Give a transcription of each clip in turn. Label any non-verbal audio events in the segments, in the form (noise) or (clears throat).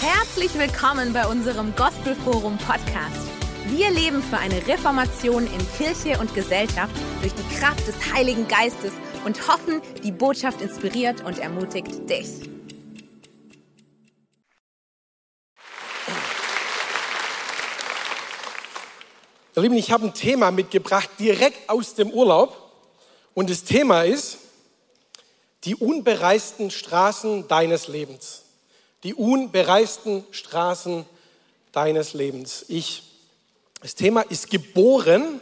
Herzlich willkommen bei unserem Gospelforum Podcast. Wir leben für eine Reformation in Kirche und Gesellschaft durch die Kraft des Heiligen Geistes und hoffen, die Botschaft inspiriert und ermutigt dich. Ihr Lieben, ich habe ein Thema mitgebracht, direkt aus dem Urlaub. Und das Thema ist die unbereisten Straßen deines Lebens. Die unbereisten Straßen deines Lebens. Ich, das Thema ist geboren,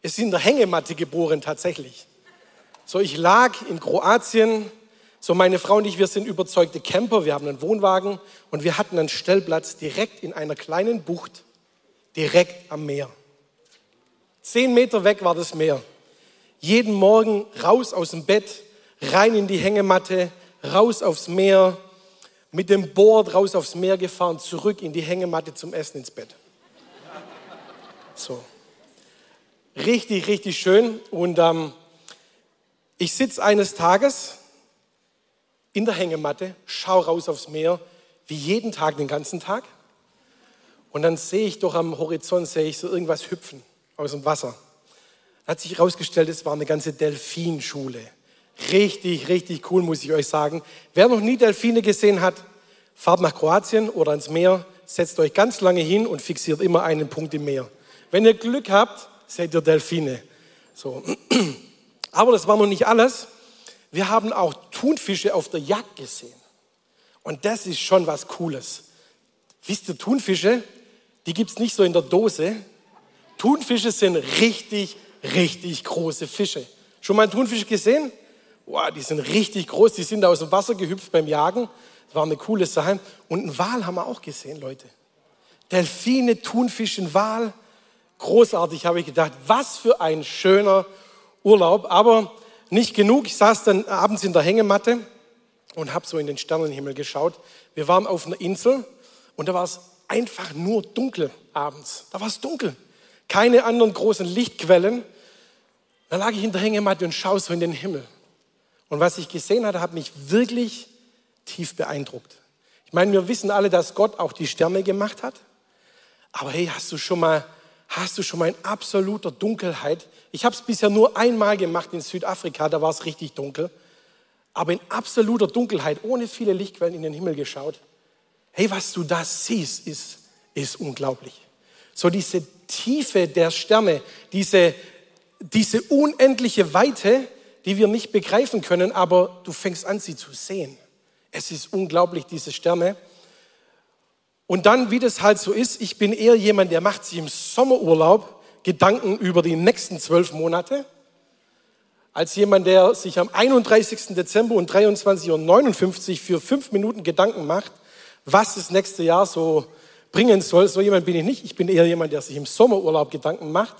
ist in der Hängematte geboren tatsächlich. So, ich lag in Kroatien, so meine Frau und ich, wir sind überzeugte Camper, wir haben einen Wohnwagen und wir hatten einen Stellplatz direkt in einer kleinen Bucht, direkt am Meer. Zehn Meter weg war das Meer. Jeden Morgen raus aus dem Bett, rein in die Hängematte, raus aufs Meer, mit dem Board raus aufs Meer gefahren, zurück in die Hängematte zum Essen ins Bett. So. Richtig, richtig schön. Und ähm, ich sitze eines Tages in der Hängematte, schaue raus aufs Meer, wie jeden Tag, den ganzen Tag. Und dann sehe ich doch am Horizont, sehe ich so irgendwas hüpfen aus dem Wasser. Hat sich herausgestellt, es war eine ganze Delfinschule. Richtig, richtig cool, muss ich euch sagen. Wer noch nie Delfine gesehen hat, fahrt nach Kroatien oder ans Meer, setzt euch ganz lange hin und fixiert immer einen Punkt im Meer. Wenn ihr Glück habt, seid ihr Delfine. So. (clears throat) Aber das war noch nicht alles. Wir haben auch Thunfische auf der Jagd gesehen. Und das ist schon was Cooles. Wisst ihr, Thunfische, die gibt es nicht so in der Dose, Thunfische sind richtig, richtig große Fische. Schon mal einen Thunfisch gesehen? Wow, die sind richtig groß, die sind aus dem Wasser gehüpft beim Jagen. Das war eine coole Sache. Und einen Wal haben wir auch gesehen, Leute. Delfine, Thunfisch, Wal. Großartig, habe ich gedacht. Was für ein schöner Urlaub. Aber nicht genug. Ich saß dann abends in der Hängematte und habe so in den Sternenhimmel geschaut. Wir waren auf einer Insel und da war es einfach nur dunkel abends. Da war es dunkel keine anderen großen Lichtquellen. Da lag ich in der Hängematte und schaue so in den Himmel. Und was ich gesehen hatte, hat mich wirklich tief beeindruckt. Ich meine, wir wissen alle, dass Gott auch die Sterne gemacht hat. Aber hey, hast du schon mal, hast du schon mal in absoluter Dunkelheit? Ich habe es bisher nur einmal gemacht in Südafrika, da war es richtig dunkel. Aber in absoluter Dunkelheit, ohne viele Lichtquellen in den Himmel geschaut. Hey, was du da siehst, ist, ist unglaublich. So diese Tiefe der Sterne, diese, diese unendliche Weite, die wir nicht begreifen können, aber du fängst an, sie zu sehen. Es ist unglaublich, diese Sterne. Und dann, wie das halt so ist, ich bin eher jemand, der macht sich im Sommerurlaub Gedanken über die nächsten zwölf Monate, als jemand, der sich am 31. Dezember und 23.59 Uhr für fünf Minuten Gedanken macht, was das nächste Jahr so bringen soll. So jemand bin ich nicht. Ich bin eher jemand, der sich im Sommerurlaub Gedanken macht.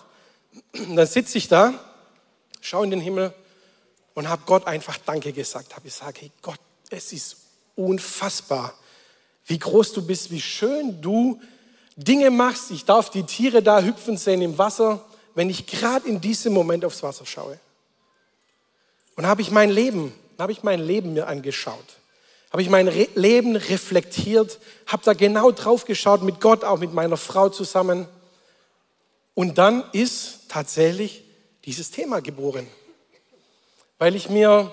Und dann sitze ich da, schaue in den Himmel und habe Gott einfach Danke gesagt. Habe gesagt, hey Gott, es ist unfassbar, wie groß du bist, wie schön du Dinge machst. Ich darf die Tiere da hüpfen sehen im Wasser, wenn ich gerade in diesem Moment aufs Wasser schaue. Und habe ich mein Leben, habe ich mein Leben mir angeschaut habe ich mein Re Leben reflektiert, habe da genau drauf geschaut, mit Gott, auch mit meiner Frau zusammen. Und dann ist tatsächlich dieses Thema geboren. Weil ich mir,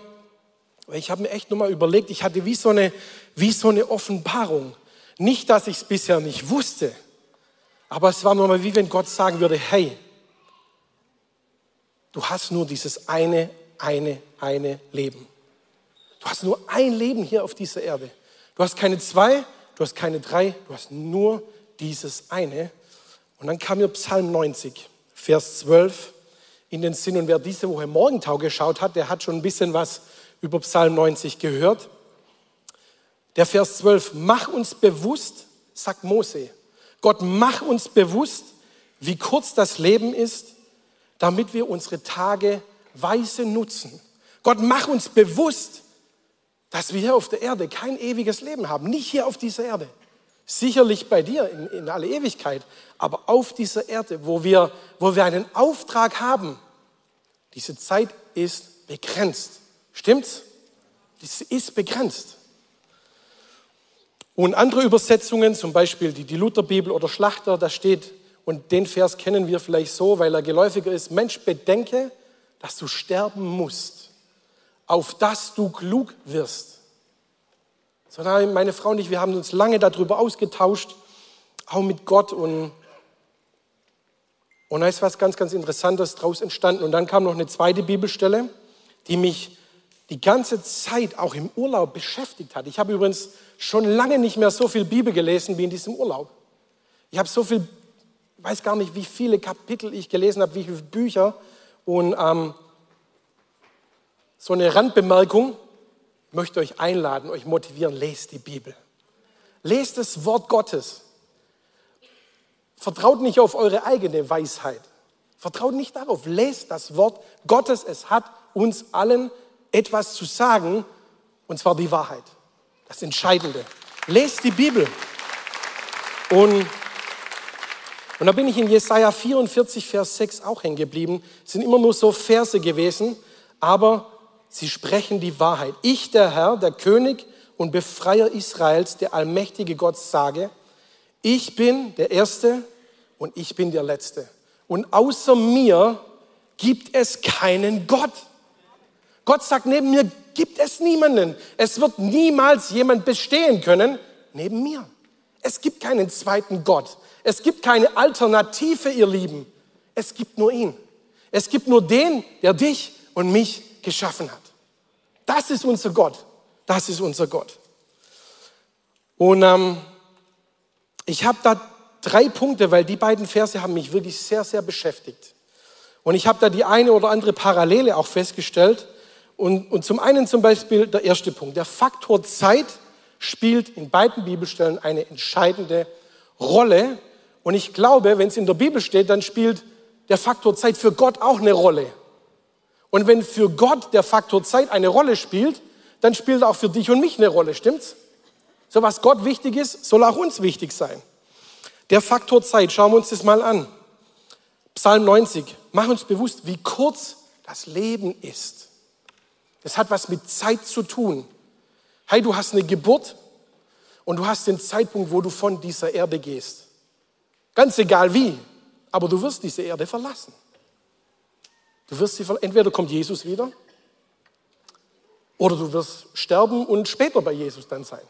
ich habe mir echt nochmal überlegt, ich hatte wie so eine, wie so eine Offenbarung. Nicht, dass ich es bisher nicht wusste, aber es war nochmal wie wenn Gott sagen würde, hey, du hast nur dieses eine, eine, eine Leben. Du hast nur ein Leben hier auf dieser Erde. Du hast keine zwei, du hast keine drei, du hast nur dieses eine. Und dann kam mir Psalm 90, Vers 12 in den Sinn. Und wer diese Woche Morgentau geschaut hat, der hat schon ein bisschen was über Psalm 90 gehört. Der Vers 12, mach uns bewusst, sagt Mose, Gott, mach uns bewusst, wie kurz das Leben ist, damit wir unsere Tage weise nutzen. Gott, mach uns bewusst, dass wir hier auf der Erde kein ewiges Leben haben. Nicht hier auf dieser Erde. Sicherlich bei dir in, in alle Ewigkeit, aber auf dieser Erde, wo wir, wo wir einen Auftrag haben. Diese Zeit ist begrenzt. Stimmt's? Diese ist begrenzt. Und andere Übersetzungen, zum Beispiel die, die Lutherbibel oder Schlachter, da steht, und den Vers kennen wir vielleicht so, weil er geläufiger ist, Mensch, bedenke, dass du sterben musst, auf dass du klug wirst. Sondern meine Frau und ich, wir haben uns lange darüber ausgetauscht, auch mit Gott und und da ist was ganz, ganz Interessantes daraus entstanden. Und dann kam noch eine zweite Bibelstelle, die mich die ganze Zeit auch im Urlaub beschäftigt hat. Ich habe übrigens schon lange nicht mehr so viel Bibel gelesen wie in diesem Urlaub. Ich habe so viel, weiß gar nicht, wie viele Kapitel ich gelesen habe, wie viele Bücher. Und ähm, so eine Randbemerkung, möchte euch einladen, euch motivieren, lest die Bibel. Lest das Wort Gottes. Vertraut nicht auf eure eigene Weisheit. Vertraut nicht darauf. Lest das Wort Gottes. Es hat uns allen etwas zu sagen, und zwar die Wahrheit. Das Entscheidende. Lest die Bibel. Und, und da bin ich in Jesaja 44, Vers 6 auch hängen geblieben. Es sind immer nur so Verse gewesen, aber sie sprechen die Wahrheit. Ich, der Herr, der König und Befreier Israels, der allmächtige Gott, sage, ich bin der Erste und ich bin der Letzte. Und außer mir gibt es keinen Gott. Gott sagt, neben mir gibt es niemanden. Es wird niemals jemand bestehen können neben mir. Es gibt keinen zweiten Gott. Es gibt keine Alternative, ihr Lieben. Es gibt nur ihn. Es gibt nur den, der dich und mich geschaffen hat. Das ist unser Gott. Das ist unser Gott. Und ähm, ich habe da drei Punkte, weil die beiden Verse haben mich wirklich sehr, sehr beschäftigt. Und ich habe da die eine oder andere Parallele auch festgestellt. Und, und zum einen zum Beispiel der erste Punkt. Der Faktor Zeit spielt in beiden Bibelstellen eine entscheidende Rolle. Und ich glaube, wenn es in der Bibel steht, dann spielt der Faktor Zeit für Gott auch eine Rolle. Und wenn für Gott der Faktor Zeit eine Rolle spielt, dann spielt auch für dich und mich eine Rolle, stimmt's? So was Gott wichtig ist, soll auch uns wichtig sein. Der Faktor Zeit, schauen wir uns das mal an. Psalm 90, mach uns bewusst, wie kurz das Leben ist. Das hat was mit Zeit zu tun. Hey, du hast eine Geburt und du hast den Zeitpunkt, wo du von dieser Erde gehst. Ganz egal wie, aber du wirst diese Erde verlassen. Du wirst sie, entweder kommt Jesus wieder oder du wirst sterben und später bei Jesus dann sein.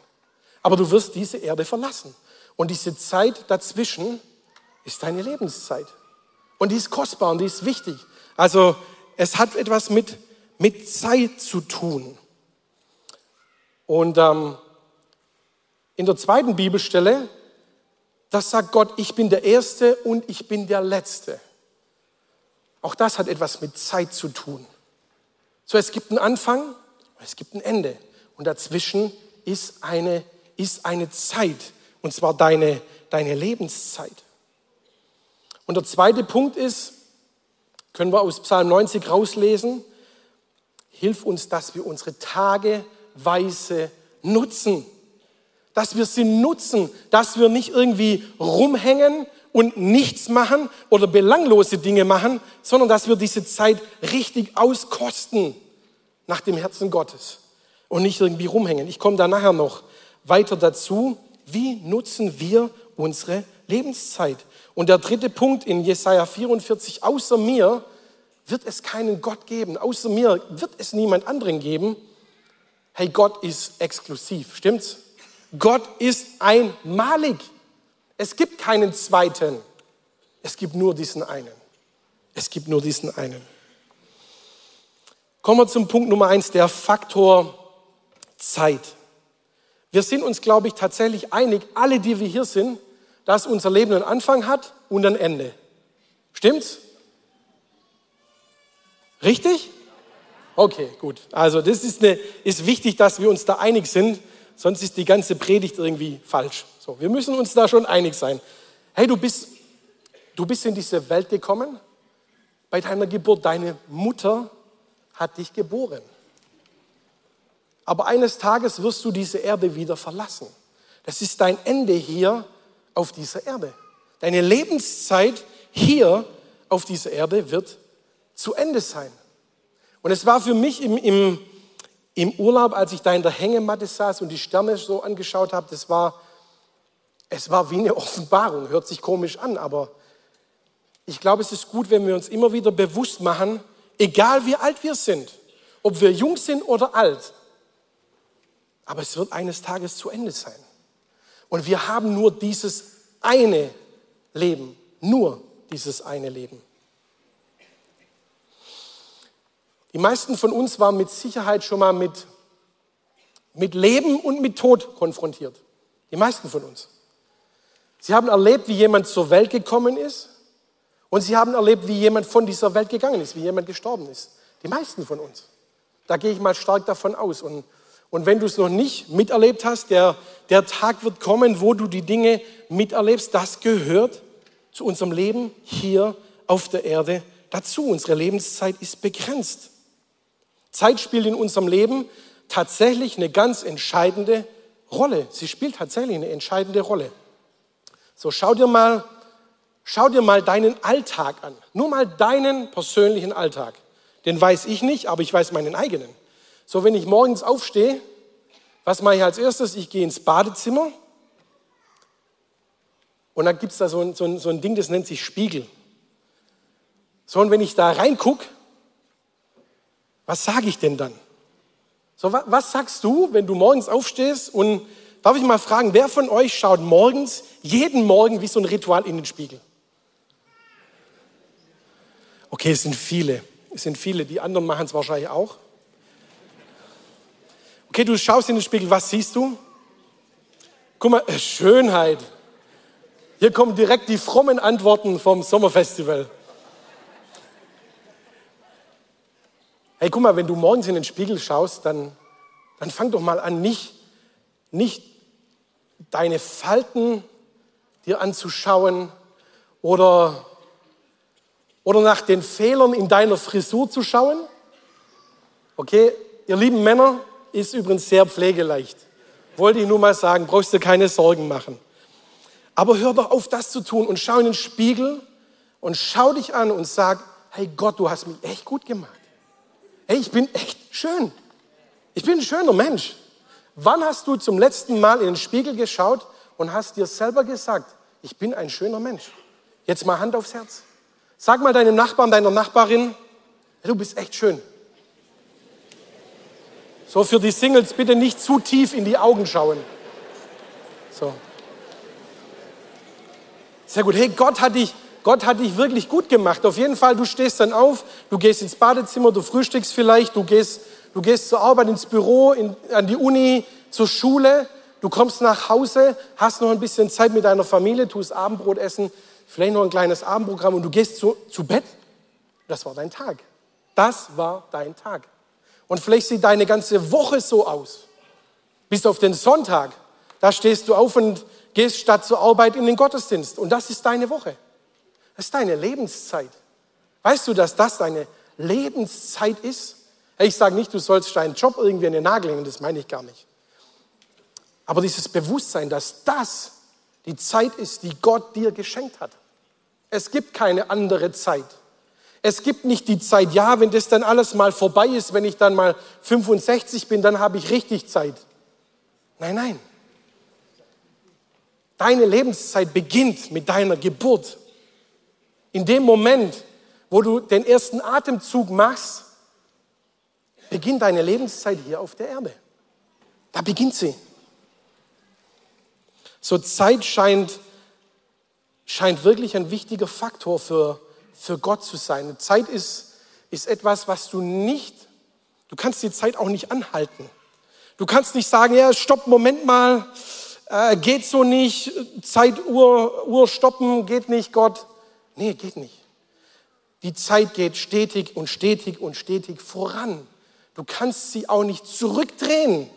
Aber du wirst diese Erde verlassen. Und diese Zeit dazwischen ist deine Lebenszeit. Und die ist kostbar und die ist wichtig. Also es hat etwas mit, mit Zeit zu tun. Und ähm, in der zweiten Bibelstelle, das sagt Gott, ich bin der Erste und ich bin der Letzte. Auch das hat etwas mit Zeit zu tun. So, es gibt einen Anfang, es gibt ein Ende. Und dazwischen ist eine ist eine Zeit, und zwar deine, deine Lebenszeit. Und der zweite Punkt ist, können wir aus Psalm 90 rauslesen, hilf uns, dass wir unsere Tage weise nutzen. Dass wir sie nutzen, dass wir nicht irgendwie rumhängen und nichts machen oder belanglose Dinge machen, sondern dass wir diese Zeit richtig auskosten nach dem Herzen Gottes und nicht irgendwie rumhängen. Ich komme da nachher noch weiter dazu, wie nutzen wir unsere Lebenszeit? Und der dritte Punkt in Jesaja 44, außer mir wird es keinen Gott geben, außer mir wird es niemand anderen geben. Hey, Gott ist exklusiv, stimmt's? Gott ist einmalig. Es gibt keinen zweiten. Es gibt nur diesen einen. Es gibt nur diesen einen. Kommen wir zum Punkt Nummer eins, der Faktor Zeit. Wir sind uns, glaube ich, tatsächlich einig, alle, die wir hier sind, dass unser Leben einen Anfang hat und ein Ende. Stimmt's? Richtig? Okay, gut. Also das ist, eine, ist wichtig, dass wir uns da einig sind, sonst ist die ganze Predigt irgendwie falsch. So, wir müssen uns da schon einig sein. Hey, du bist, du bist in diese Welt gekommen. Bei deiner Geburt, deine Mutter hat dich geboren. Aber eines Tages wirst du diese Erde wieder verlassen. Das ist dein Ende hier auf dieser Erde. Deine Lebenszeit hier auf dieser Erde wird zu Ende sein. Und es war für mich im, im, im Urlaub, als ich da in der Hängematte saß und die Sterne so angeschaut habe, das war, es war wie eine (laughs) Offenbarung. Hört sich komisch an, aber ich glaube, es ist gut, wenn wir uns immer wieder bewusst machen, egal wie alt wir sind, ob wir jung sind oder alt, aber es wird eines Tages zu Ende sein. Und wir haben nur dieses eine Leben, nur dieses eine Leben. Die meisten von uns waren mit Sicherheit schon mal mit, mit Leben und mit Tod konfrontiert. Die meisten von uns. Sie haben erlebt, wie jemand zur Welt gekommen ist und sie haben erlebt, wie jemand von dieser Welt gegangen ist, wie jemand gestorben ist. Die meisten von uns. Da gehe ich mal stark davon aus. Und, und wenn du es noch nicht miterlebt hast, der, der Tag wird kommen, wo du die Dinge miterlebst. Das gehört zu unserem Leben hier auf der Erde dazu. Unsere Lebenszeit ist begrenzt. Zeit spielt in unserem Leben tatsächlich eine ganz entscheidende Rolle. Sie spielt tatsächlich eine entscheidende Rolle. So, schau dir mal, schau dir mal deinen Alltag an. Nur mal deinen persönlichen Alltag. Den weiß ich nicht, aber ich weiß meinen eigenen. So, wenn ich morgens aufstehe, was mache ich als erstes? Ich gehe ins Badezimmer und dann gibt es da so ein, so, ein, so ein Ding, das nennt sich Spiegel. So, und wenn ich da reingucke, was sage ich denn dann? So, was, was sagst du, wenn du morgens aufstehst und darf ich mal fragen, wer von euch schaut morgens, jeden Morgen wie so ein Ritual in den Spiegel? Okay, es sind viele. Es sind viele. Die anderen machen es wahrscheinlich auch. Okay, du schaust in den Spiegel, was siehst du? Guck mal, äh, Schönheit. Hier kommen direkt die frommen Antworten vom Sommerfestival. Hey, guck mal, wenn du morgens in den Spiegel schaust, dann, dann fang doch mal an, nicht, nicht deine Falten dir anzuschauen oder, oder nach den Fehlern in deiner Frisur zu schauen. Okay, ihr lieben Männer, ist übrigens sehr pflegeleicht. Wollte ich nur mal sagen, brauchst du keine Sorgen machen. Aber hör doch auf, das zu tun und schau in den Spiegel und schau dich an und sag, hey Gott, du hast mich echt gut gemacht hey, ich bin echt schön. Ich bin ein schöner Mensch. Wann hast du zum letzten Mal in den Spiegel geschaut und hast dir selber gesagt, ich bin ein schöner Mensch? Jetzt mal Hand aufs Herz. Sag mal deinem Nachbarn, deiner Nachbarin, du bist echt schön. So für die Singles bitte nicht zu tief in die Augen schauen. So. Sehr gut. Hey, Gott hat dich Gott hat dich wirklich gut gemacht. Auf jeden Fall, du stehst dann auf, du gehst ins Badezimmer, du frühstückst vielleicht, du gehst, du gehst zur Arbeit, ins Büro, in, an die Uni, zur Schule, du kommst nach Hause, hast noch ein bisschen Zeit mit deiner Familie, tust Abendbrot essen, vielleicht noch ein kleines Abendprogramm und du gehst zu, zu Bett. Das war dein Tag. Das war dein Tag. Und vielleicht sieht deine ganze Woche so aus. Bis auf den Sonntag, da stehst du auf und gehst statt zur Arbeit in den Gottesdienst. Und das ist deine Woche. Das ist deine Lebenszeit. Weißt du, dass das deine Lebenszeit ist? Ich sage nicht, du sollst deinen Job irgendwie in den Nagel hängen, das meine ich gar nicht. Aber dieses Bewusstsein, dass das die Zeit ist, die Gott dir geschenkt hat. Es gibt keine andere Zeit. Es gibt nicht die Zeit, ja, wenn das dann alles mal vorbei ist, wenn ich dann mal 65 bin, dann habe ich richtig Zeit. Nein, nein. Deine Lebenszeit beginnt mit deiner Geburt. In dem Moment, wo du den ersten Atemzug machst, beginnt deine Lebenszeit hier auf der Erde. Da beginnt sie. So Zeit scheint, scheint wirklich ein wichtiger Faktor für, für Gott zu sein. Zeit ist, ist etwas, was du nicht, du kannst die Zeit auch nicht anhalten. Du kannst nicht sagen, ja, stopp, Moment mal, äh, geht so nicht, Zeituhr Uhr stoppen, geht nicht, Gott. Nee, geht nicht. Die Zeit geht stetig und stetig und stetig voran. Du kannst sie auch nicht zurückdrehen.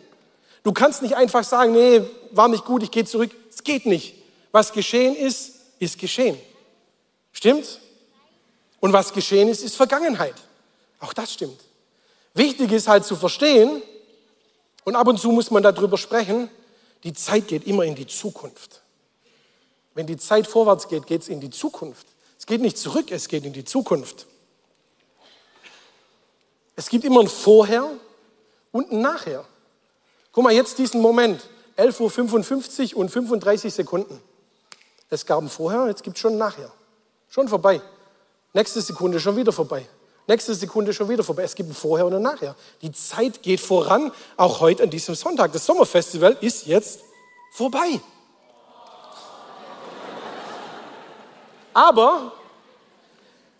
Du kannst nicht einfach sagen, nee, war nicht gut, ich gehe zurück. Es geht nicht. Was geschehen ist, ist geschehen. Stimmt? Und was geschehen ist, ist Vergangenheit. Auch das stimmt. Wichtig ist halt zu verstehen, und ab und zu muss man darüber sprechen, die Zeit geht immer in die Zukunft. Wenn die Zeit vorwärts geht, geht es in die Zukunft. Es geht nicht zurück, es geht in die Zukunft. Es gibt immer ein Vorher und ein Nachher. Guck mal, jetzt diesen Moment. 11.55 Uhr und 35 Sekunden. Es gab ein Vorher, jetzt gibt es schon ein Nachher. Schon vorbei. Nächste Sekunde schon wieder vorbei. Nächste Sekunde schon wieder vorbei. Es gibt ein Vorher und ein Nachher. Die Zeit geht voran, auch heute an diesem Sonntag. Das Sommerfestival ist jetzt vorbei. Aber,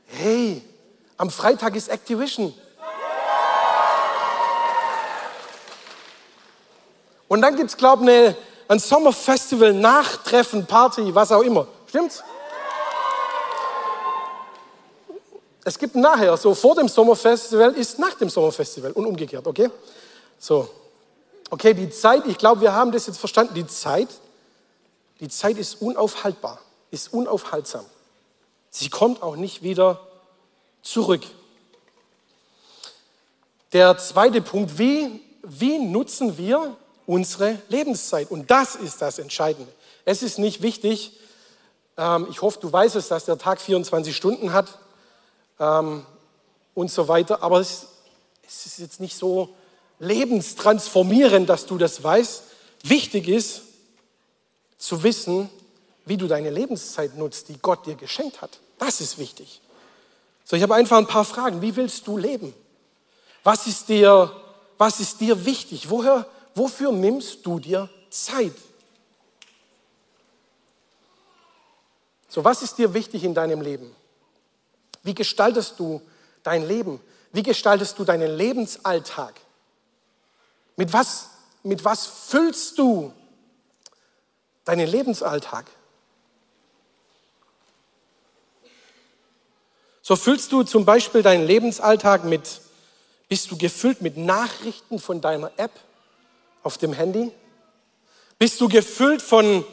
hey, am Freitag ist Activision. Und dann gibt es, glaube ich, ein Sommerfestival, Nachtreffen, Party, was auch immer. Stimmt's? Es gibt nachher, so vor dem Sommerfestival ist nach dem Sommerfestival und umgekehrt, okay? So. Okay, die Zeit, ich glaube, wir haben das jetzt verstanden. Die Zeit, die Zeit ist unaufhaltbar, ist unaufhaltsam. Sie kommt auch nicht wieder zurück. Der zweite Punkt, wie, wie nutzen wir unsere Lebenszeit? Und das ist das Entscheidende. Es ist nicht wichtig, ähm, ich hoffe, du weißt es, dass der Tag 24 Stunden hat ähm, und so weiter, aber es, es ist jetzt nicht so lebenstransformierend, dass du das weißt. Wichtig ist zu wissen, wie du deine Lebenszeit nutzt, die Gott dir geschenkt hat. Das ist wichtig. So, ich habe einfach ein paar Fragen. Wie willst du leben? Was ist dir, was ist dir wichtig? Woher, wofür nimmst du dir Zeit? So, was ist dir wichtig in deinem Leben? Wie gestaltest du dein Leben? Wie gestaltest du deinen Lebensalltag? Mit was, mit was füllst du deinen Lebensalltag? So füllst du zum Beispiel deinen Lebensalltag mit, bist du gefüllt mit Nachrichten von deiner App auf dem Handy? Bist du gefüllt von,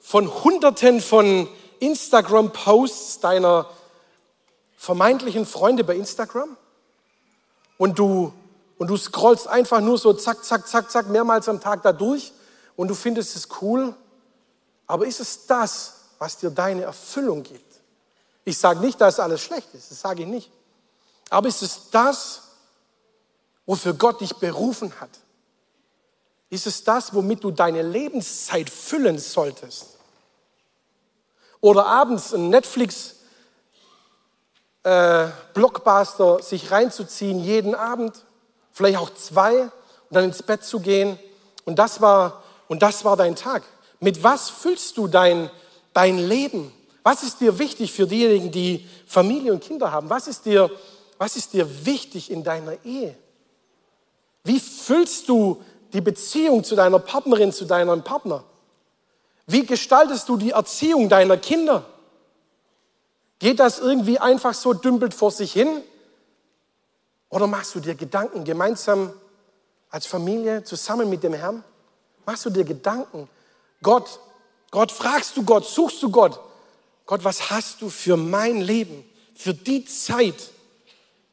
von Hunderten von Instagram-Posts deiner vermeintlichen Freunde bei Instagram? Und du, und du scrollst einfach nur so zack, zack, zack, zack, mehrmals am Tag da durch und du findest es cool. Aber ist es das, was dir deine Erfüllung gibt? Ich sage nicht, dass alles schlecht ist, das sage ich nicht. Aber ist es das, wofür Gott dich berufen hat? Ist es das, womit du deine Lebenszeit füllen solltest? Oder abends ein Netflix äh, Blockbuster sich reinzuziehen jeden Abend, vielleicht auch zwei und dann ins Bett zu gehen und das war und das war dein Tag. Mit was füllst du dein dein Leben? Was ist dir wichtig für diejenigen, die Familie und Kinder haben? Was ist dir, was ist dir wichtig in deiner Ehe? Wie füllst du die Beziehung zu deiner Partnerin, zu deinem Partner? Wie gestaltest du die Erziehung deiner Kinder? Geht das irgendwie einfach so dümpelt vor sich hin? Oder machst du dir Gedanken gemeinsam als Familie zusammen mit dem Herrn? Machst du dir Gedanken? Gott, Gott, fragst du Gott, suchst du Gott? Gott, was hast du für mein Leben, für die Zeit,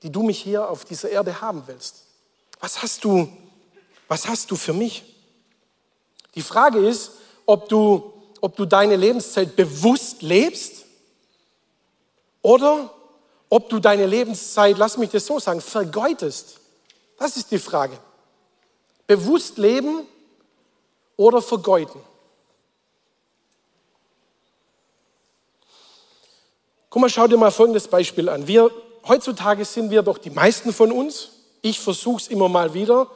die du mich hier auf dieser Erde haben willst? Was hast du, was hast du für mich? Die Frage ist, ob du, ob du deine Lebenszeit bewusst lebst oder ob du deine Lebenszeit, lass mich das so sagen, vergeudest. Das ist die Frage. Bewusst leben oder vergeuden. Guck mal, schau dir mal folgendes Beispiel an. Wir, heutzutage sind wir doch die meisten von uns, ich versuche es immer mal wieder,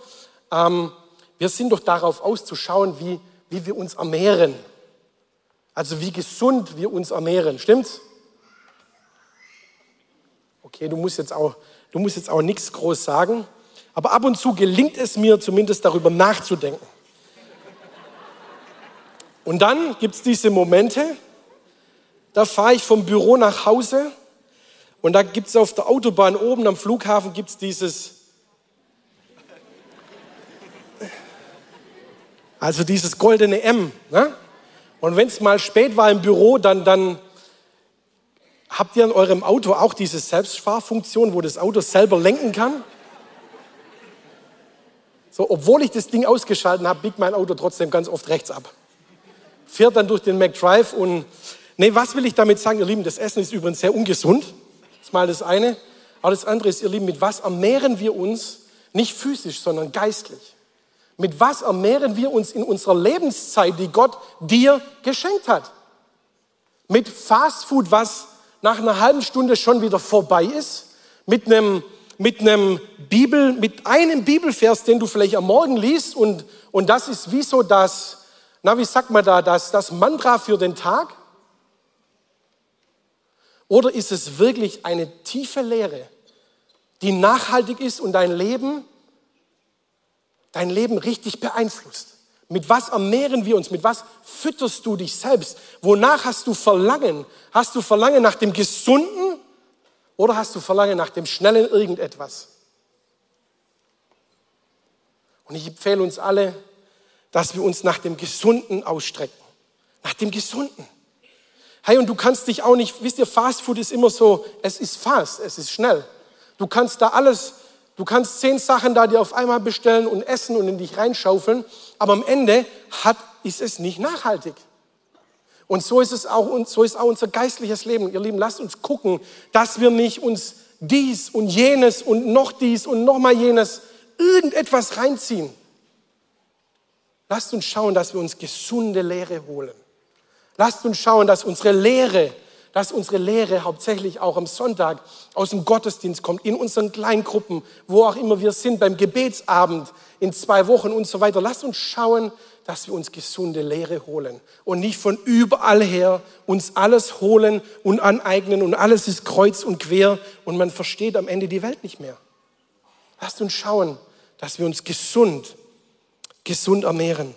ähm, wir sind doch darauf auszuschauen, wie, wie wir uns ernähren. Also wie gesund wir uns ernähren, stimmt's? Okay, du musst jetzt auch, du musst jetzt auch nichts groß sagen, aber ab und zu gelingt es mir zumindest darüber nachzudenken. Und dann gibt es diese Momente, da fahre ich vom Büro nach Hause und da gibt es auf der Autobahn oben am Flughafen gibt es dieses, also dieses goldene M. Ne? Und wenn es mal spät war im Büro, dann, dann habt ihr in eurem Auto auch diese Selbstfahrfunktion, wo das Auto selber lenken kann. So, obwohl ich das Ding ausgeschaltet habe, biegt mein Auto trotzdem ganz oft rechts ab. Fährt dann durch den McDrive und Nee, was will ich damit sagen, ihr Lieben? Das Essen ist übrigens sehr ungesund. Das ist mal das eine. Aber das andere ist, ihr Lieben, mit was ernähren wir uns Nicht physisch, sondern geistlich. Mit was ernähren wir uns in unserer Lebenszeit, die Gott dir geschenkt hat? Mit Fastfood, was nach einer halben Stunde schon wieder vorbei ist? Mit einem, mit einem Bibel, mit einem Bibelvers, den du vielleicht am Morgen liest und, und das ist wie so das, na, wie sagt man da, das, das Mantra für den Tag? Oder ist es wirklich eine tiefe Lehre, die nachhaltig ist und dein Leben, dein Leben richtig beeinflusst? Mit was ernähren wir uns? Mit was fütterst du dich selbst? Wonach hast du Verlangen? Hast du Verlangen nach dem Gesunden oder hast du Verlangen nach dem schnellen irgendetwas? Und ich empfehle uns alle, dass wir uns nach dem Gesunden ausstrecken. Nach dem Gesunden. Hey, und du kannst dich auch nicht, wisst ihr, Fast Food ist immer so, es ist fast, es ist schnell. Du kannst da alles, du kannst zehn Sachen da dir auf einmal bestellen und essen und in dich reinschaufeln, aber am Ende hat, ist es nicht nachhaltig. Und so ist es auch, und so ist auch unser geistliches Leben. Ihr Lieben, lasst uns gucken, dass wir nicht uns dies und jenes und noch dies und noch mal jenes irgendetwas reinziehen. Lasst uns schauen, dass wir uns gesunde Lehre holen. Lasst uns schauen, dass unsere Lehre, dass unsere Lehre hauptsächlich auch am Sonntag aus dem Gottesdienst kommt, in unseren Kleingruppen, wo auch immer wir sind, beim Gebetsabend in zwei Wochen und so weiter. Lasst uns schauen, dass wir uns gesunde Lehre holen und nicht von überall her uns alles holen und aneignen und alles ist kreuz und quer und man versteht am Ende die Welt nicht mehr. Lasst uns schauen, dass wir uns gesund, gesund ernähren.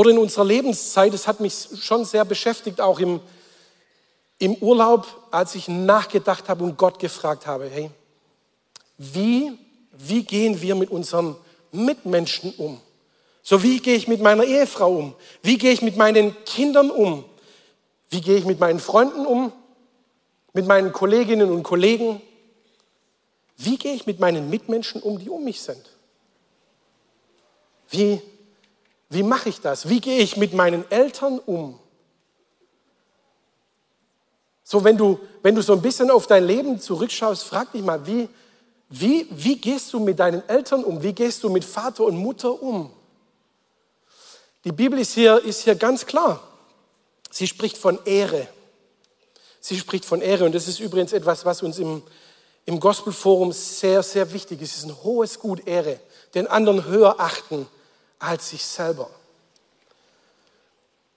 Oder in unserer Lebenszeit, das hat mich schon sehr beschäftigt, auch im, im Urlaub, als ich nachgedacht habe und Gott gefragt habe, hey, wie, wie gehen wir mit unseren Mitmenschen um? So wie gehe ich mit meiner Ehefrau um? Wie gehe ich mit meinen Kindern um? Wie gehe ich mit meinen Freunden um? Mit meinen Kolleginnen und Kollegen? Wie gehe ich mit meinen Mitmenschen um, die um mich sind? Wie, wie mache ich das? Wie gehe ich mit meinen Eltern um? So, wenn du, wenn du so ein bisschen auf dein Leben zurückschaust, frag dich mal, wie, wie, wie gehst du mit deinen Eltern um? Wie gehst du mit Vater und Mutter um? Die Bibel ist hier, ist hier ganz klar. Sie spricht von Ehre. Sie spricht von Ehre und das ist übrigens etwas, was uns im, im Gospelforum sehr, sehr wichtig ist. Es ist ein hohes Gut, Ehre. Den anderen höher achten als sich selber.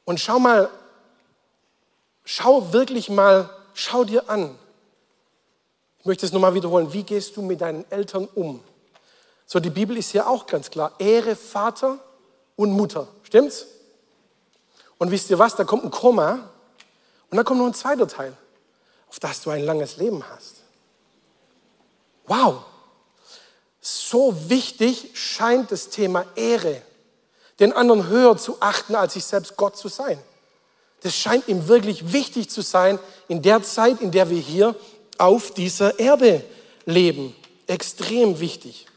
Und schau mal, schau wirklich mal, schau dir an. Ich möchte es nochmal wiederholen. Wie gehst du mit deinen Eltern um? So, die Bibel ist hier auch ganz klar. Ehre Vater und Mutter. Stimmt's? Und wisst ihr was? Da kommt ein Komma und dann kommt noch ein zweiter Teil, auf das du ein langes Leben hast. Wow! So wichtig scheint das Thema Ehre den anderen höher zu achten, als sich selbst Gott zu sein. Das scheint ihm wirklich wichtig zu sein in der Zeit, in der wir hier auf dieser Erde leben. Extrem wichtig.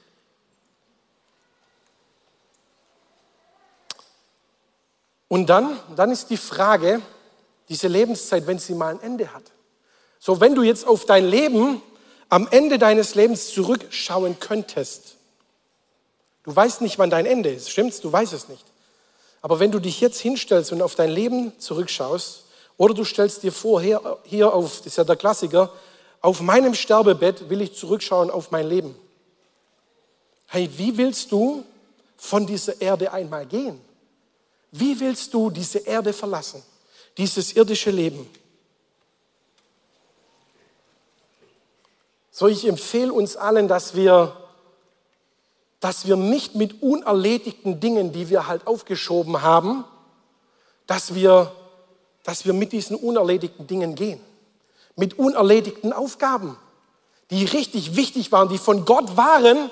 Und dann, dann ist die Frage, diese Lebenszeit, wenn sie mal ein Ende hat. So, wenn du jetzt auf dein Leben am Ende deines Lebens zurückschauen könntest, Du weißt nicht, wann dein Ende ist, stimmt's? Du weißt es nicht. Aber wenn du dich jetzt hinstellst und auf dein Leben zurückschaust, oder du stellst dir vor, hier, hier auf, das ist ja der Klassiker, auf meinem Sterbebett will ich zurückschauen auf mein Leben. Hey, wie willst du von dieser Erde einmal gehen? Wie willst du diese Erde verlassen? Dieses irdische Leben? So, ich empfehle uns allen, dass wir dass wir nicht mit unerledigten Dingen, die wir halt aufgeschoben haben, dass wir, dass wir mit diesen unerledigten Dingen gehen. Mit unerledigten Aufgaben, die richtig wichtig waren, die von Gott waren,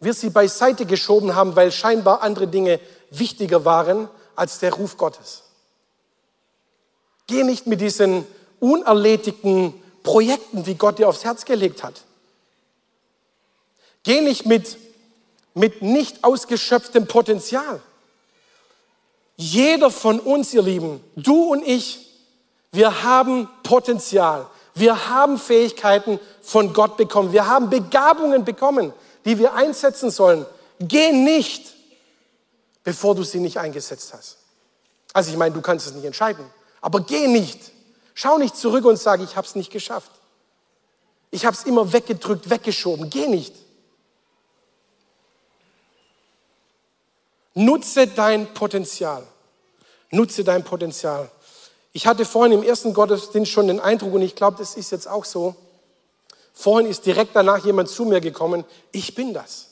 wir sie beiseite geschoben haben, weil scheinbar andere Dinge wichtiger waren als der Ruf Gottes. Geh nicht mit diesen unerledigten Projekten, die Gott dir aufs Herz gelegt hat. Geh nicht mit mit nicht ausgeschöpftem Potenzial. Jeder von uns, ihr Lieben, du und ich, wir haben Potenzial. Wir haben Fähigkeiten von Gott bekommen. Wir haben Begabungen bekommen, die wir einsetzen sollen. Geh nicht, bevor du sie nicht eingesetzt hast. Also ich meine, du kannst es nicht entscheiden, aber geh nicht. Schau nicht zurück und sag, ich habe es nicht geschafft. Ich habe es immer weggedrückt, weggeschoben. Geh nicht. Nutze dein Potenzial. Nutze dein Potenzial. Ich hatte vorhin im ersten Gottesdienst schon den Eindruck, und ich glaube, das ist jetzt auch so, vorhin ist direkt danach jemand zu mir gekommen, ich bin das.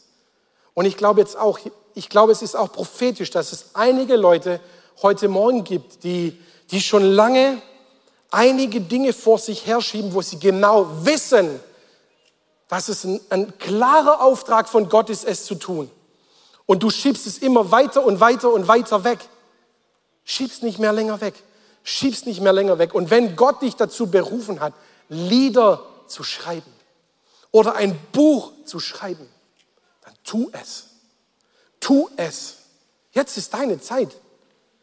Und ich glaube jetzt auch, ich glaube, es ist auch prophetisch, dass es einige Leute heute Morgen gibt, die, die schon lange einige Dinge vor sich herschieben, wo sie genau wissen, dass es ein, ein klarer Auftrag von Gott ist, es zu tun. Und du schiebst es immer weiter und weiter und weiter weg. Schiebst nicht mehr länger weg. Schiebst nicht mehr länger weg. Und wenn Gott dich dazu berufen hat, Lieder zu schreiben oder ein Buch zu schreiben, dann tu es. Tu es. Jetzt ist deine Zeit.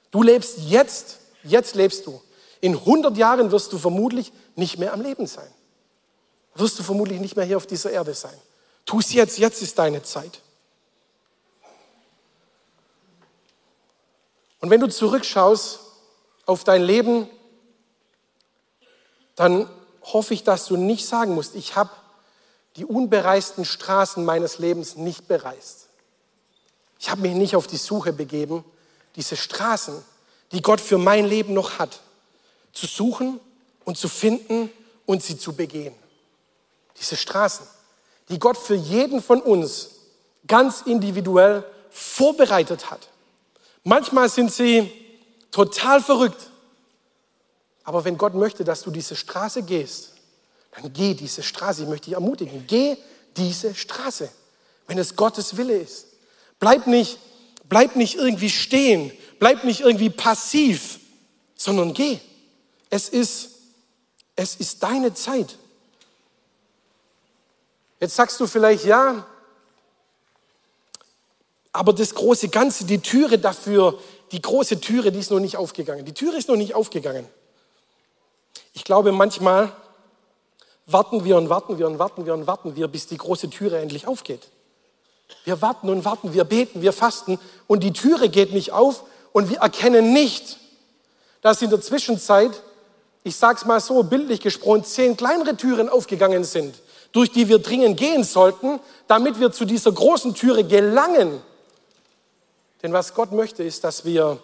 Du lebst jetzt, jetzt lebst du. In 100 Jahren wirst du vermutlich nicht mehr am Leben sein. Wirst du vermutlich nicht mehr hier auf dieser Erde sein. Tu es jetzt, jetzt ist deine Zeit. Und wenn du zurückschaust auf dein Leben, dann hoffe ich, dass du nicht sagen musst, ich habe die unbereisten Straßen meines Lebens nicht bereist. Ich habe mich nicht auf die Suche begeben, diese Straßen, die Gott für mein Leben noch hat, zu suchen und zu finden und sie zu begehen. Diese Straßen, die Gott für jeden von uns ganz individuell vorbereitet hat. Manchmal sind sie total verrückt. Aber wenn Gott möchte, dass du diese Straße gehst, dann geh diese Straße. Ich möchte dich ermutigen, geh diese Straße, wenn es Gottes Wille ist. Bleib nicht, bleib nicht irgendwie stehen, bleib nicht irgendwie passiv, sondern geh. Es ist, es ist deine Zeit. Jetzt sagst du vielleicht, ja, aber das große Ganze, die Türe dafür, die große Türe, die ist noch nicht aufgegangen. Die Türe ist noch nicht aufgegangen. Ich glaube, manchmal warten wir und warten wir und warten wir und warten wir, bis die große Türe endlich aufgeht. Wir warten und warten, wir beten, wir fasten und die Türe geht nicht auf und wir erkennen nicht, dass in der Zwischenzeit, ich sage es mal so bildlich gesprochen, zehn kleinere Türen aufgegangen sind, durch die wir dringend gehen sollten, damit wir zu dieser großen Türe gelangen. Denn was Gott möchte, ist, dass wir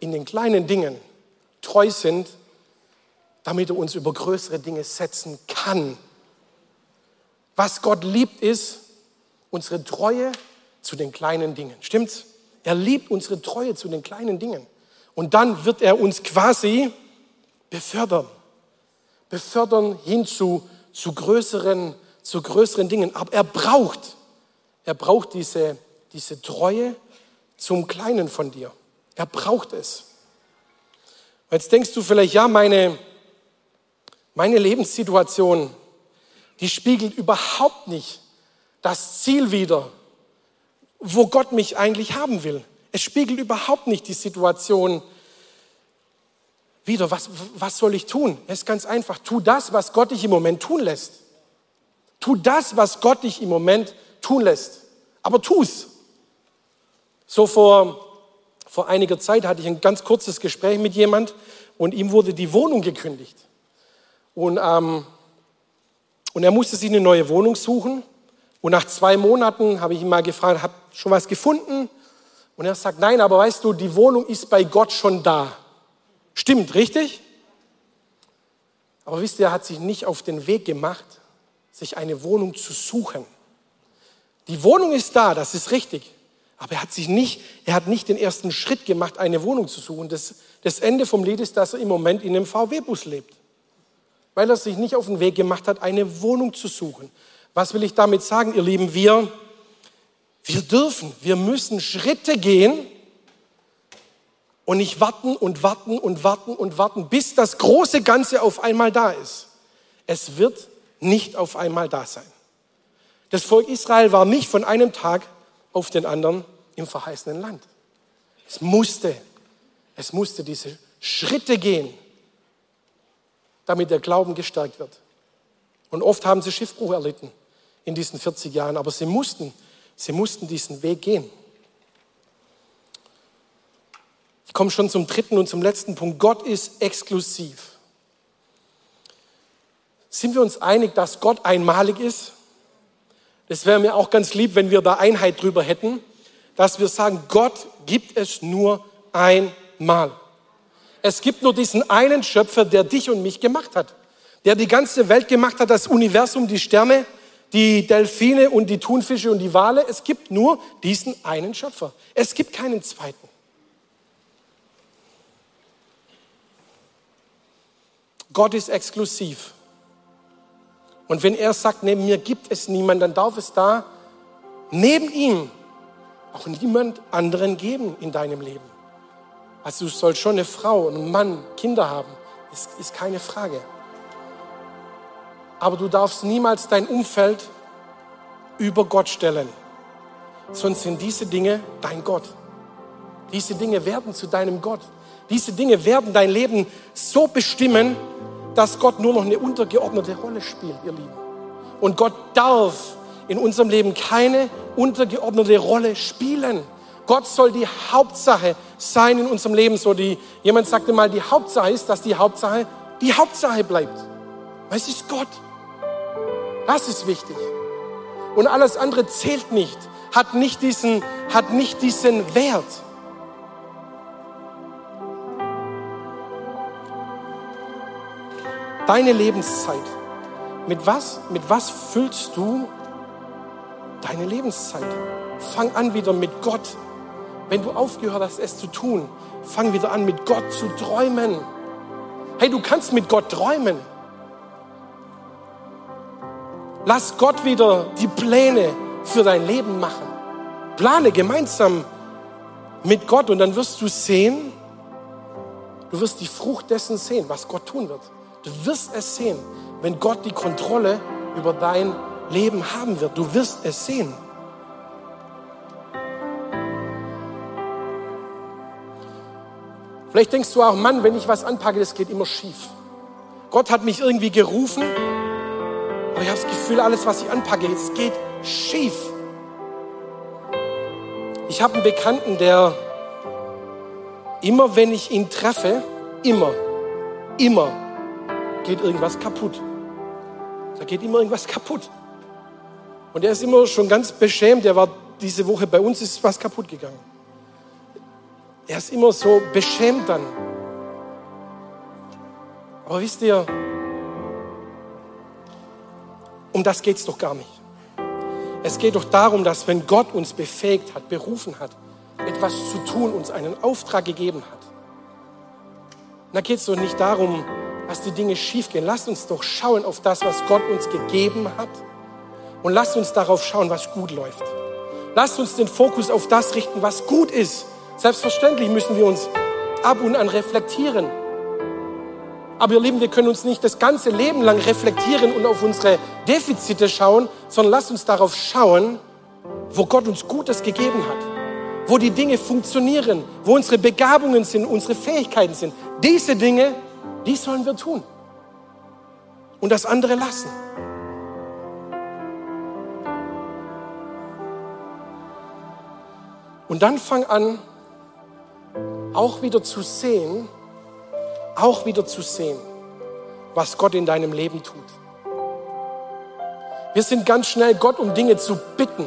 in den kleinen Dingen treu sind, damit er uns über größere Dinge setzen kann. Was Gott liebt, ist unsere Treue zu den kleinen Dingen. Stimmt's? Er liebt unsere Treue zu den kleinen Dingen. Und dann wird er uns quasi befördern. Befördern hin zu, zu, größeren, zu größeren Dingen. Aber er braucht, er braucht diese, diese Treue zum Kleinen von dir. Er braucht es. Jetzt denkst du vielleicht, ja, meine, meine Lebenssituation, die spiegelt überhaupt nicht das Ziel wider, wo Gott mich eigentlich haben will. Es spiegelt überhaupt nicht die Situation wider. Was, was soll ich tun? Es ist ganz einfach. Tu das, was Gott dich im Moment tun lässt. Tu das, was Gott dich im Moment tun lässt. Aber tu's. So vor, vor einiger Zeit hatte ich ein ganz kurzes Gespräch mit jemand und ihm wurde die Wohnung gekündigt. Und, ähm, und er musste sich eine neue Wohnung suchen. Und nach zwei Monaten habe ich ihn mal gefragt, habt schon was gefunden? Und er sagt, nein, aber weißt du, die Wohnung ist bei Gott schon da. Stimmt, richtig? Aber wisst ihr, er hat sich nicht auf den Weg gemacht, sich eine Wohnung zu suchen. Die Wohnung ist da, das ist richtig. Aber er hat sich nicht, er hat nicht den ersten Schritt gemacht, eine Wohnung zu suchen. Das, das Ende vom Lied ist, dass er im Moment in einem VW-Bus lebt. Weil er sich nicht auf den Weg gemacht hat, eine Wohnung zu suchen. Was will ich damit sagen, ihr Lieben? Wir, wir dürfen, wir müssen Schritte gehen und nicht warten und warten und warten und warten, bis das große Ganze auf einmal da ist. Es wird nicht auf einmal da sein. Das Volk Israel war nicht von einem Tag auf den anderen im verheißenen Land. Es musste, es musste diese Schritte gehen, damit der Glauben gestärkt wird. Und oft haben sie Schiffbruch erlitten in diesen 40 Jahren, aber sie mussten, sie mussten diesen Weg gehen. Ich komme schon zum dritten und zum letzten Punkt. Gott ist exklusiv. Sind wir uns einig, dass Gott einmalig ist? Das wäre mir auch ganz lieb, wenn wir da Einheit drüber hätten, dass wir sagen, Gott gibt es nur einmal. Es gibt nur diesen einen Schöpfer, der dich und mich gemacht hat, der die ganze Welt gemacht hat, das Universum, die Sterne, die Delfine und die Thunfische und die Wale. Es gibt nur diesen einen Schöpfer. Es gibt keinen zweiten. Gott ist exklusiv. Und wenn er sagt, neben mir gibt es niemanden, dann darf es da neben ihm auch niemand anderen geben in deinem Leben. Also du sollst schon eine Frau, einen Mann, Kinder haben, ist, ist keine Frage. Aber du darfst niemals dein Umfeld über Gott stellen. Sonst sind diese Dinge dein Gott. Diese Dinge werden zu deinem Gott. Diese Dinge werden dein Leben so bestimmen, dass Gott nur noch eine untergeordnete Rolle spielt, ihr Lieben. Und Gott darf in unserem Leben keine untergeordnete Rolle spielen. Gott soll die Hauptsache sein in unserem Leben. So die, jemand sagte mal, die Hauptsache ist, dass die Hauptsache die Hauptsache bleibt. Weil es ist Gott. Das ist wichtig. Und alles andere zählt nicht, hat nicht diesen, hat nicht diesen Wert. Deine Lebenszeit. Mit was? Mit was füllst du deine Lebenszeit? Fang an wieder mit Gott. Wenn du aufgehört hast, es zu tun, fang wieder an, mit Gott zu träumen. Hey, du kannst mit Gott träumen. Lass Gott wieder die Pläne für dein Leben machen. Plane gemeinsam mit Gott und dann wirst du sehen, du wirst die Frucht dessen sehen, was Gott tun wird. Du wirst es sehen, wenn Gott die Kontrolle über dein Leben haben wird. Du wirst es sehen. Vielleicht denkst du auch, Mann, wenn ich was anpacke, das geht immer schief. Gott hat mich irgendwie gerufen, aber ich habe das Gefühl, alles, was ich anpacke, es geht schief. Ich habe einen Bekannten, der immer, wenn ich ihn treffe, immer, immer geht irgendwas kaputt. Da geht immer irgendwas kaputt. Und er ist immer schon ganz beschämt. Er war diese Woche bei uns, ist was kaputt gegangen. Er ist immer so beschämt dann. Aber wisst ihr, um das geht es doch gar nicht. Es geht doch darum, dass wenn Gott uns befähigt hat, berufen hat, etwas zu tun, uns einen Auftrag gegeben hat, da geht es doch nicht darum, dass die Dinge schiefgehen. Lasst uns doch schauen auf das, was Gott uns gegeben hat. Und lasst uns darauf schauen, was gut läuft. Lasst uns den Fokus auf das richten, was gut ist. Selbstverständlich müssen wir uns ab und an reflektieren. Aber ihr Lieben, wir können uns nicht das ganze Leben lang reflektieren und auf unsere Defizite schauen, sondern lasst uns darauf schauen, wo Gott uns Gutes gegeben hat, wo die Dinge funktionieren, wo unsere Begabungen sind, unsere Fähigkeiten sind. Diese Dinge die sollen wir tun. Und das andere lassen. Und dann fang an, auch wieder zu sehen, auch wieder zu sehen, was Gott in deinem Leben tut. Wir sind ganz schnell Gott, um Dinge zu bitten.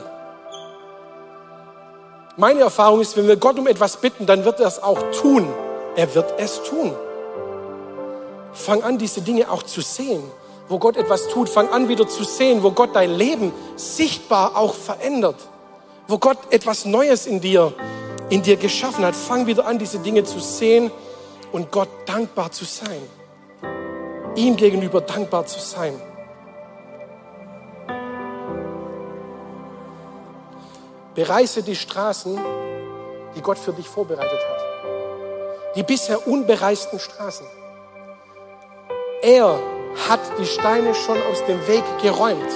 Meine Erfahrung ist, wenn wir Gott um etwas bitten, dann wird er es auch tun. Er wird es tun. Fang an, diese Dinge auch zu sehen, wo Gott etwas tut. Fang an, wieder zu sehen, wo Gott dein Leben sichtbar auch verändert. Wo Gott etwas Neues in dir, in dir geschaffen hat. Fang wieder an, diese Dinge zu sehen und Gott dankbar zu sein. Ihm gegenüber dankbar zu sein. Bereise die Straßen, die Gott für dich vorbereitet hat. Die bisher unbereisten Straßen. Er hat die Steine schon aus dem Weg geräumt.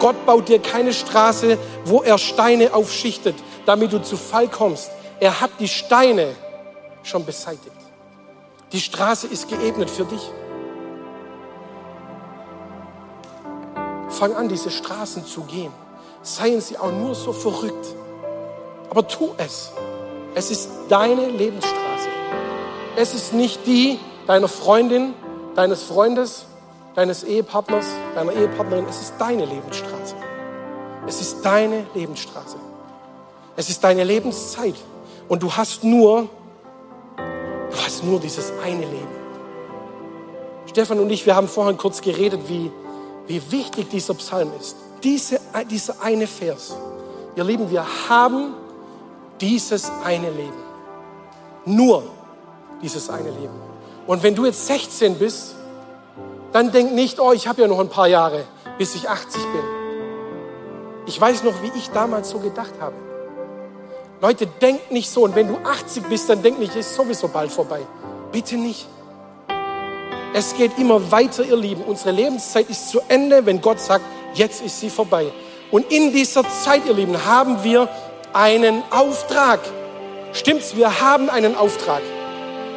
Gott baut dir keine Straße, wo er Steine aufschichtet, damit du zu Fall kommst. Er hat die Steine schon beseitigt. Die Straße ist geebnet für dich. fang an, diese Straßen zu gehen. Seien sie auch nur so verrückt. Aber tu es. Es ist deine Lebensstraße. Es ist nicht die deiner Freundin, deines Freundes, deines Ehepartners, deiner Ehepartnerin. Es ist deine Lebensstraße. Es ist deine Lebensstraße. Es ist deine Lebenszeit. Und du hast nur, du hast nur dieses eine Leben. Stefan und ich, wir haben vorhin kurz geredet, wie, wie wichtig dieser Psalm ist. Diese, dieser eine Vers. Ihr Lieben, wir haben dieses eine Leben. Nur dieses eine Leben. Und wenn du jetzt 16 bist, dann denk nicht, oh, ich habe ja noch ein paar Jahre, bis ich 80 bin. Ich weiß noch, wie ich damals so gedacht habe. Leute, denkt nicht so. Und wenn du 80 bist, dann denk nicht, ist sowieso bald vorbei. Bitte nicht. Es geht immer weiter, ihr Lieben. Unsere Lebenszeit ist zu Ende, wenn Gott sagt, jetzt ist sie vorbei. Und in dieser Zeit, ihr Lieben, haben wir einen Auftrag. Stimmt's? Wir haben einen Auftrag.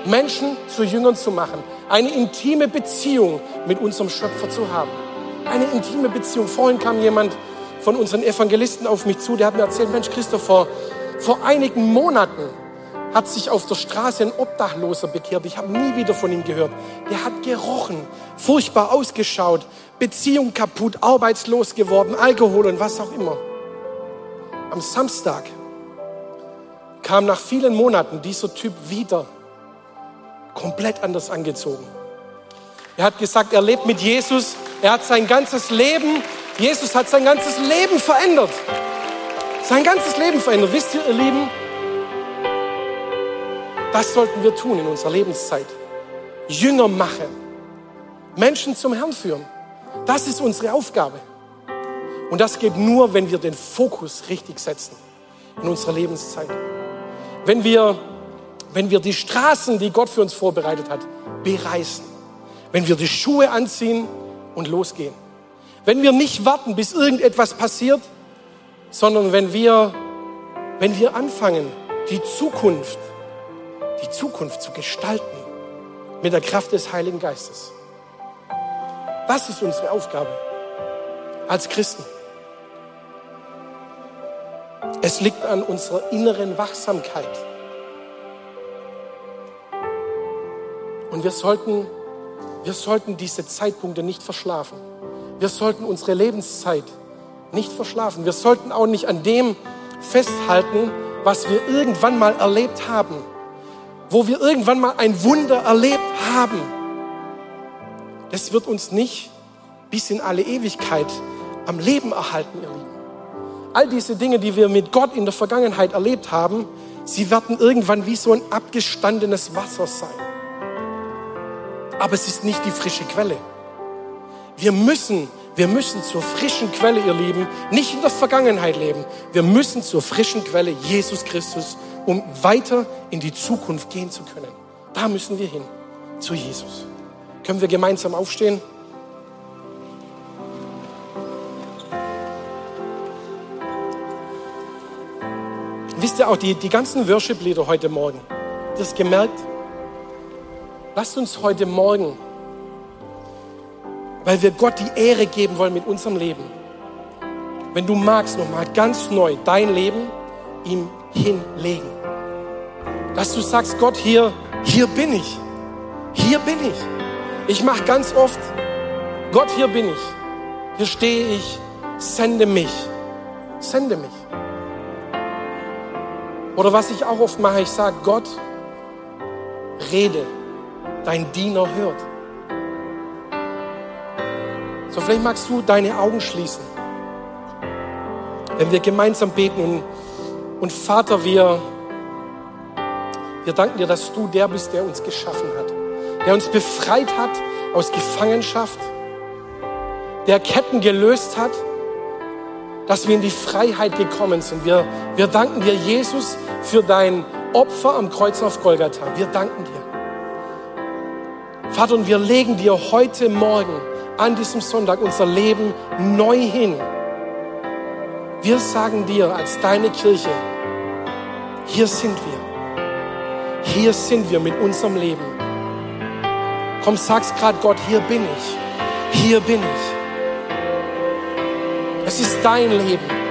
Menschen zu Jüngern zu machen. Eine intime Beziehung mit unserem Schöpfer zu haben. Eine intime Beziehung. Vorhin kam jemand von unseren Evangelisten auf mich zu, der hat mir erzählt, Mensch, Christopher, vor einigen Monaten hat sich auf der Straße ein Obdachloser bekehrt. Ich habe nie wieder von ihm gehört. Der hat gerochen, furchtbar ausgeschaut, Beziehung kaputt, arbeitslos geworden, Alkohol und was auch immer. Am Samstag kam nach vielen Monaten dieser Typ wieder komplett anders angezogen. Er hat gesagt, er lebt mit Jesus. Er hat sein ganzes Leben, Jesus hat sein ganzes Leben verändert. Sein ganzes Leben verändert. Wisst ihr, ihr Lieben, das sollten wir tun in unserer Lebenszeit. Jünger machen. Menschen zum Herrn führen. Das ist unsere Aufgabe. Und das geht nur, wenn wir den Fokus richtig setzen in unserer Lebenszeit. Wenn wir wenn wir die Straßen, die Gott für uns vorbereitet hat, bereisen. Wenn wir die Schuhe anziehen und losgehen. Wenn wir nicht warten, bis irgendetwas passiert, sondern wenn wir, wenn wir anfangen, die Zukunft, die Zukunft zu gestalten mit der Kraft des Heiligen Geistes. Das ist unsere Aufgabe als Christen. Es liegt an unserer inneren Wachsamkeit. Und wir sollten, wir sollten diese Zeitpunkte nicht verschlafen. Wir sollten unsere Lebenszeit nicht verschlafen. Wir sollten auch nicht an dem festhalten, was wir irgendwann mal erlebt haben. Wo wir irgendwann mal ein Wunder erlebt haben. Das wird uns nicht bis in alle Ewigkeit am Leben erhalten, ihr Lieben. All diese Dinge, die wir mit Gott in der Vergangenheit erlebt haben, sie werden irgendwann wie so ein abgestandenes Wasser sein aber es ist nicht die frische Quelle. Wir müssen, wir müssen zur frischen Quelle, ihr Lieben, nicht in der Vergangenheit leben. Wir müssen zur frischen Quelle Jesus Christus, um weiter in die Zukunft gehen zu können. Da müssen wir hin, zu Jesus. Können wir gemeinsam aufstehen? Wisst ihr auch, die, die ganzen Worship-Lieder heute Morgen, das gemerkt? Lasst uns heute Morgen, weil wir Gott die Ehre geben wollen mit unserem Leben, wenn du magst, nochmal ganz neu dein Leben ihm hinlegen. Dass du sagst, Gott, hier, hier bin ich. Hier bin ich. Ich mache ganz oft, Gott, hier bin ich. Hier stehe ich. Sende mich. Sende mich. Oder was ich auch oft mache, ich sage, Gott, rede dein Diener hört. So, vielleicht magst du deine Augen schließen, wenn wir gemeinsam beten und, und Vater, wir, wir danken dir, dass du der bist, der uns geschaffen hat, der uns befreit hat aus Gefangenschaft, der Ketten gelöst hat, dass wir in die Freiheit gekommen sind. Wir, wir danken dir, Jesus, für dein Opfer am Kreuz auf Golgatha. Wir danken dir. Vater, und wir legen dir heute Morgen an diesem Sonntag unser Leben neu hin. Wir sagen dir als deine Kirche, hier sind wir. Hier sind wir mit unserem Leben. Komm, sag's gerade Gott, hier bin ich. Hier bin ich. Es ist dein Leben.